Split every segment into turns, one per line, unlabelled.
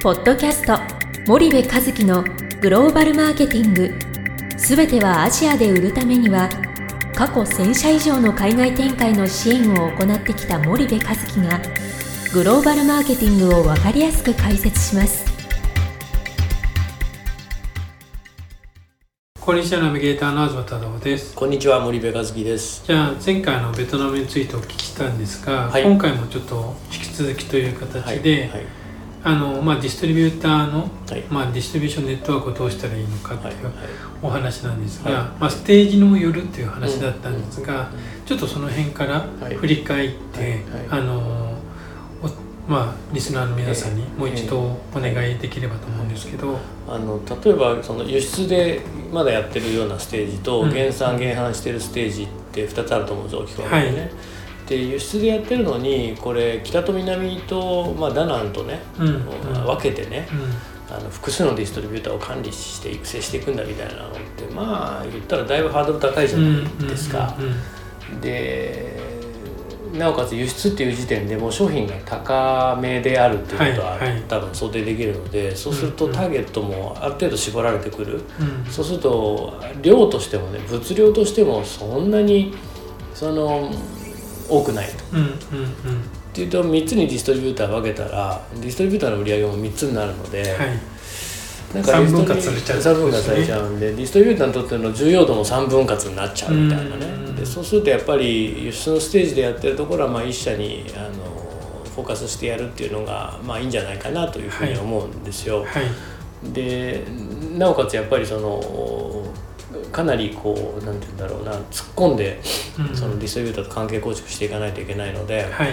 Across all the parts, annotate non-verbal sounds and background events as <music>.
ポッドキャスト森部和樹のグローバルマーケティング。すべてはアジアで売るためには過去1000社以上の海外展開の支援を行ってきた森部和樹がグローバルマーケティングを分かりやすく解説します。
こんにちはナビゲーターの東忠夫です。
こんにちは森部和樹です。
じゃあ前回のベトナムについてお聞きしたんですが、
はい。
今回もちょっと引き続きという形で、
はい
あのまあ、ディストリビューターの、
はい。
まあ、ディストリビューションネットワークをどうしたらいいのかっていう
はいはい。
お話なんですが、
はい。
まあ、ステージにもよるっていう話だったんですが、ちょっとその辺から
はい
振り返って、
はいはい。
あのおまあ、リスナーの皆さんにもう一度お願いできればと思うんですけど、
あの例えばその輸出でまだやってるようなステージと
うん
減産減販してるステージって2つあると思うんです大きく分けてね、
はい
で輸出でやってるのにこれ北と南と、まあ、ダナンとね、
うんうん。
分けてね
うん。
あの複数のディストリビューターを管理して育成していくんだみたいなのってまあ言ったらだいぶハードル高いじゃないですか。でなおかつ輸出っていう時点でもう商品が高めであるっていうことは、多分想定できるのでそうするとターゲットもある程度絞られてくる、
うん。
そうすると量としてもね物量としてもそんなにその多くないと。
うんうんうん。
っていうと3つにディストリビューター分けたらディストリビューターの売り上げも3つになるので、
はい。
なん
三分割されちゃう。
三分割されちゃうんでディストリビューターにとっての重要度も3分割になっちゃうみたいなね。
うん
でそうするとやっぱり輸出のステージでやってるところはまあ一社にあのフォーカスしてやるっていうのがまあいいんじゃないかなというふうに思うんですよ。
はい。
でなおかつやっぱりそのかなりこうなんて言うんだろうな突っ込んで
うん。
そのディストリビューターと関係構築していかないといけないので、
はい。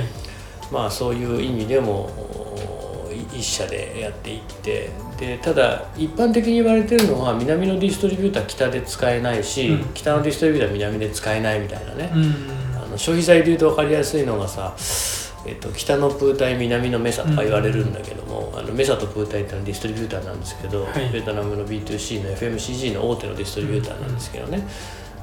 まあそういう意味でも一社でやっていってでただ一般的に言われてるのは南のディストリビューター北で使えないし、
うん。
北のディストリビューター南で使えないみたいなね、
うん。
あの消費財でいうと分かりやすいのがさ、えっと、北のプータイ南のメサとか言われるんだけども、あのメサとプータイってのはディストリビューターなんですけど、
はい。
ベトナムの B2C の FMCG の大手のディストリビューターなんですけどね、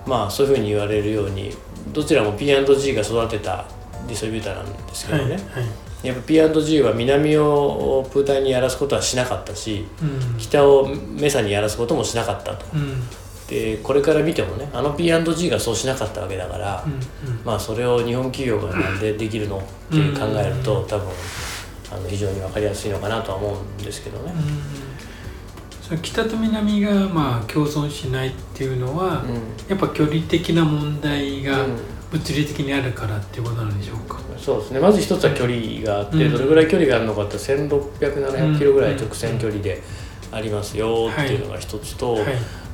まあそういうふうに言われるようにどちらも P&G が育てたディストリビューターなんですけ
はい
どね、
はい
やっぱ P&G は南をプータイにやらすことはしなかったし
うん。
北をメサにやらすこともしなかったと。
うん
でこれから見てもねあの P&G がそうしなかったわけだから、
うん
まあそれを日本企業がなんでできるのっていう考えると多分あの非常に分かりやすいのかなとは思うんですけどね。
う。ん北と南がまあ共存しないっていうのは、やっぱ距離的な問題が
うん。
物理的にあるからっていうことなんでしょうか、
そうですね。まず一つは距離があって、
うん。
どれぐらい距離があるのかって1600700キロぐらい
うん
直線距離でありますよっていうのが一つと、
はい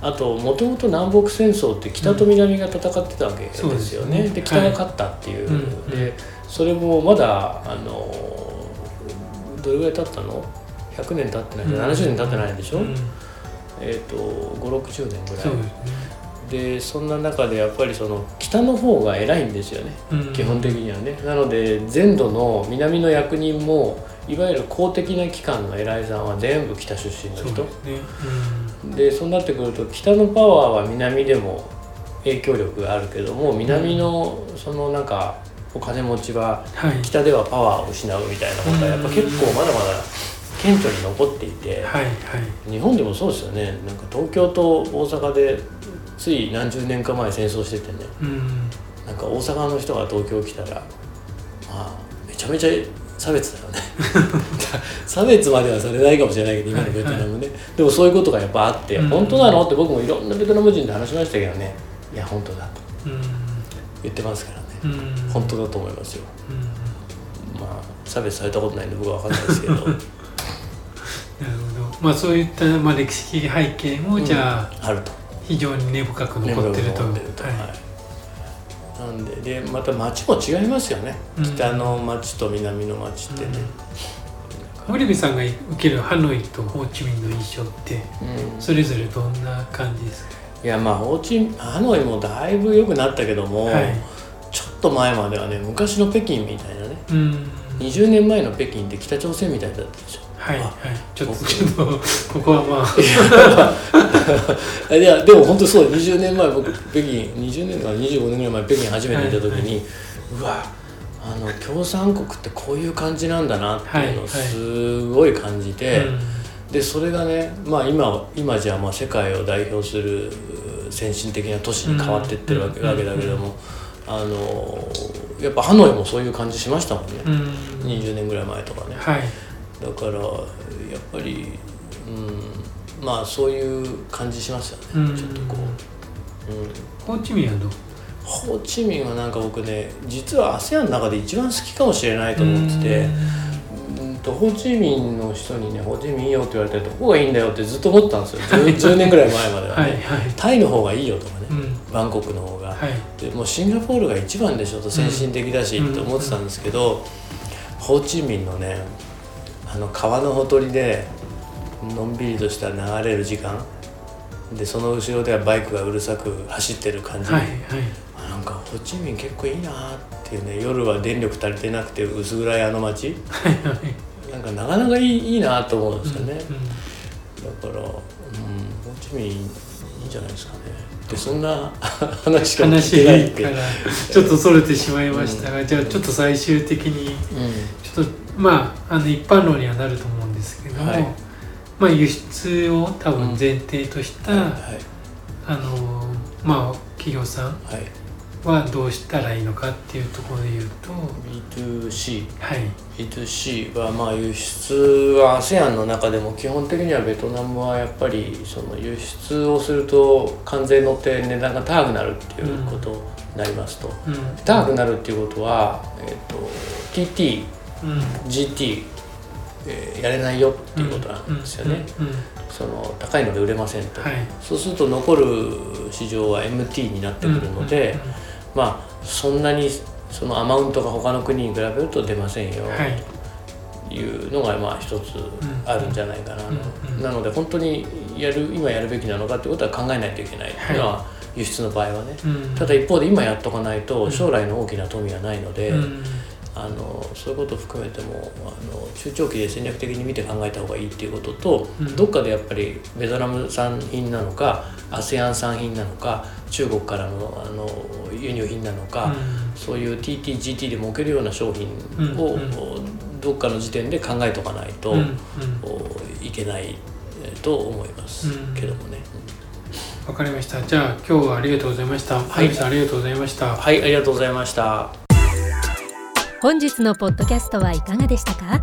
あともともと南北戦争って北と南が戦ってたわけですよね。
そうですね。
で北が勝ったっていう、
はい。
でそれもまだあのどれぐらい経ったの ?100 年経ってない、
うん。
70年経ってないでしょ、
うん。
えっ、と560年ぐらい。
ですね、
でそんな中でやっぱりその北の方が偉いんですよね、
うん。
基本的にはね。なので全土の南の役人もいわゆる公的な機関の偉いさんは全部北出身の人
で
そうなってくると北のパワーは南でも影響力があるけども南のそのなんかお金持ちは北ではパワーを失うみたいなことはやっぱ結構まだまだ顕著に残っていて
はいはい。
日本でもそうですよね。なんか東京と大阪でつい何十年か前戦争しててね。
うん。
なんか大阪の人が東京来たらまあめちゃめちゃ差別だよね <laughs> 差別まではされないかもしれないけど今のベトナムね、でもそういうことがやっぱあって、
うん。
本当なの？って僕もいろんなベトナム人で話しましたけどね。いや本当だと。
うん。
言ってますからね、
うん。
本当だと思いますよ。
うん。
まあ差別されたことないんで僕は分かんないですけど。<laughs>
なるほど。まあそういったまあ歴史的背景も、じゃあ
あると。
非常に根深く残ってると。はい。
はい。なんででまた街も違いますよね、
うん。
北の街と南の街ってね、
森部さんが受けるハノイとホーチミンの印象って
うん。
それぞれどんな感じですか、
いやまあホーチミンハノイもだいぶ良くなったけども、
はい。
ちょっと前まではね昔の北京みたいなね
うん。
20年前の北京って北朝鮮みたいだったでしょ。
はいはい。
あ
ちょっと
僕
ちょっとここはまあ。
いやでも本当そう20年前僕北京20年か25年ぐらい前北京初めて行った時に、うわあの共産国ってこういう感じなんだなっていうのを
はいはい。
すごい感じて、
うん。
でそれがね、まあ、今今じゃまあ世界を代表するう先進的な都市に変わってってるわけ,、
うん
わけだけども、あのやっぱハノイもそういう感じしましたもんね、
うん。
20年ぐらい前とかね。
はい。
だからやっぱり、うん、まあそういう感じしますよね、
うん。
ちょっとこう、うん、
ホーチミンはどう？
ホーチミンはなんか僕ね実は ASEAN の中で一番好きかもしれないと思ってて、うん。とホーチミンの人にね「ホーチミンいいよ」って言われてどこがいいんだよってずっと思ってたんですよ。10, 10年ぐらい前まではね、
はいはい。
タイの方がいいよとかね、
うん。
バンコクの方が、
はい。
でもうシンガポールが一番でしょと先進的だし
うん
って思ってたんですけど、ホーチミンのねあの川のほとりでのんびりとした流れる時間。でその後ろではバイクがうるさく走ってる感じ、
はいはい
か。ホーチミン結構いいなっていうね夜は電力足りてなくて薄暗いあの街。
はいはい。
なんかなかなかいいいいなと思うんですよね、
うん
だから、うん、ホーチミンいいんじゃないですかね。でそんな <laughs> 話しか聞い
話
てないって。
からちょっとそれてしまいましたが、じゃあちょっと最終的に
う
ちょっとまああの一般論にはなると思うんですけども、
はい
まあ輸出を多分前提とした、
んはい
あのまあ企業さん
はい
はどうしたらいいのかっていうところで言うと
B2C
はい。
B2C はまあ輸出は ASEAN の中でも基本的にはベトナムはやっぱりその輸出をすると関税乗って値段が高くなるっていうことになりますと、
うん。
高くなるっていうことは、えー、と TT
うん
GT、えーやれないよっていうことなんですよね、
うん。うん。
その高いので売れませんと、
はい。
そうすると残る市場は MT になってくるので、
うん
まあそんなにそのアマウントが他の国に比べると出ませんよ、
はい。
というのがまあ一つあるんじゃないかな、なので本当にやる今やるべきなのかってことは考えないといけないっていうのは輸出の場合はね、
うん。
ただ一方で今やっとかないと将来の大きな富はないので、
うん。
あのそういうことを含めてもあの中長期で戦略的に見て考えた方がいいっていうことと、
うん。
どっかでやっぱりベトナム産品なのか ASEAN 産品なのか中国からのあの輸入品なのか、そういう TTGT で儲けるような商品を、
うん
どっかの時点で考えとかないと、
うんうん。
いけないえーと思います
うん。
けどもね。
わかりました。じゃあ今日はありがとうございました。はい。さんありがとうございました。
はい、ありがとうございました。
本日のポッドキャストはいかがでしたか？